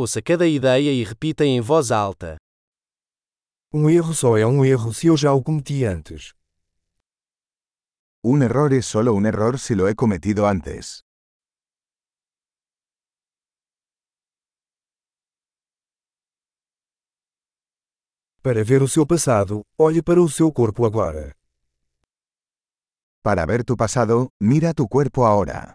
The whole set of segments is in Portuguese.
Ouça cada ideia e repita em voz alta. Um erro só é um erro se eu já o cometi antes. Un error es solo un error si lo he cometido antes. Para ver o seu passado, olhe para o seu corpo agora. Para ver tu pasado, mira tu cuerpo ahora.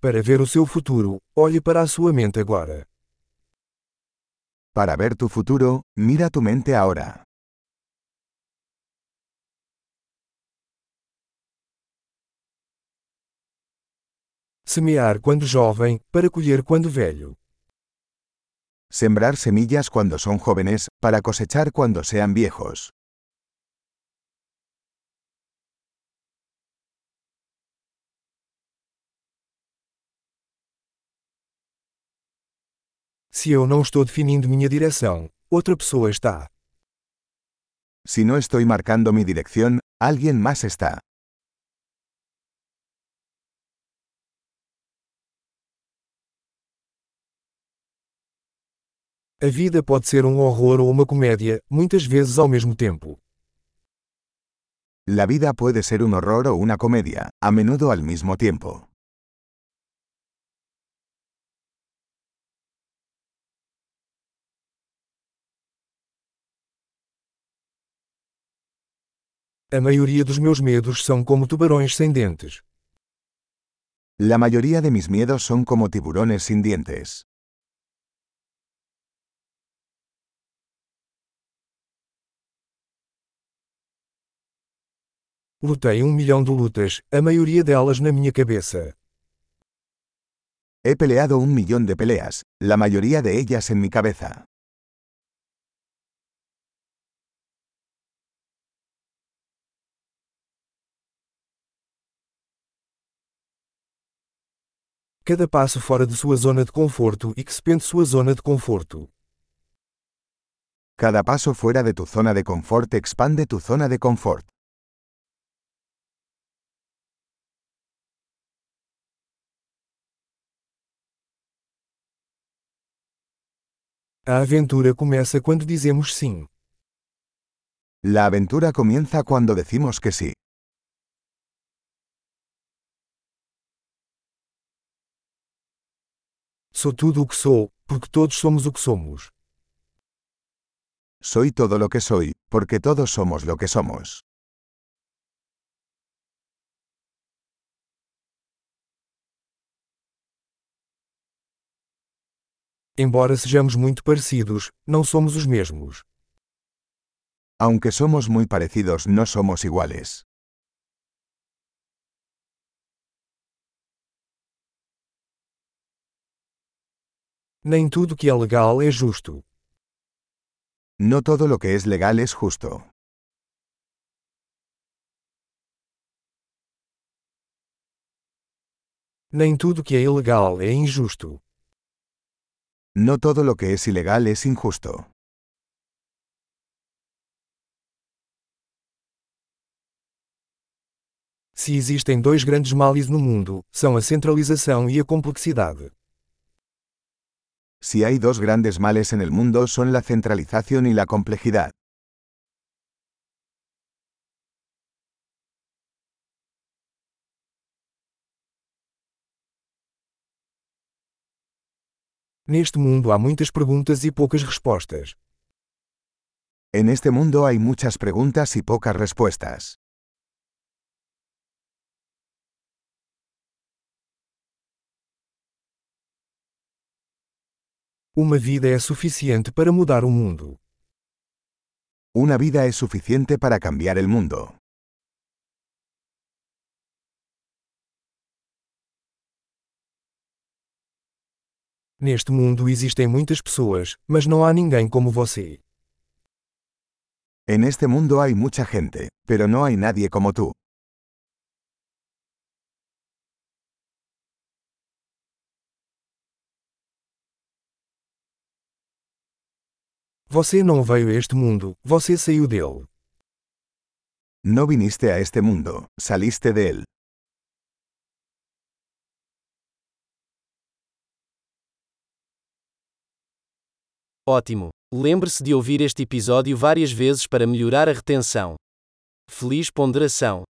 Para ver o seu futuro, olhe para a sua mente agora. Para ver tu futuro, mira tu mente ahora. Semear quando jovem, para colher quando velho. Sembrar semillas cuando son jóvenes, para cosechar cuando sean viejos. Se eu não estou definindo minha direção, outra pessoa está. Si no estoy marcando mi dirección, alguien más está. A vida pode ser um horror ou uma comédia, muitas vezes ao mesmo tempo. La vida puede ser un horror o una comedia, a menudo al mismo tiempo. A maioria dos meus medos são como tubarões sem dentes. La mayoría de mis miedos son como tiburones sin dientes. Lutei um milhão de lutas, a maioria delas na minha cabeça. He peleado un millón de peleas, la mayoría de ellas en mi cabeza. Cada passo fora de sua zona de conforto expande sua zona de conforto. Cada paso fuera de tu zona de confort expande tu zona de confort. A aventura começa quando dizemos sim. La aventura comienza cuando decimos que sí. Sou tudo o que sou, porque todos somos o que somos. Soy todo lo que soy, porque todos somos lo que somos. Embora sejamos muito parecidos, não somos os mesmos. Aunque somos muy parecidos, no somos iguales. Nem tudo que é legal é justo. No todo lo que es legal es justo. Nem tudo que é ilegal é injusto. No todo lo que es ilegal es injusto. Se existem dois grandes males no mundo, são a centralização e a complexidade. Si hay dos grandes males en el mundo son la centralización y la complejidad. Neste mundo há muitas perguntas e poucas respostas. En este mundo hay muchas preguntas y pocas respuestas. Uma vida é suficiente para mudar o mundo. Una vida es suficiente para cambiar el mundo. Neste mundo existem muitas pessoas, mas não há ninguém como você. En este mundo hay mucha gente, pero no hay nadie como tú. Você não veio a este mundo, você saiu dele. No viniste a este mundo, saliste de él. Ótimo! Lembre-se de ouvir este episódio várias vezes para melhorar a retenção. Feliz ponderação!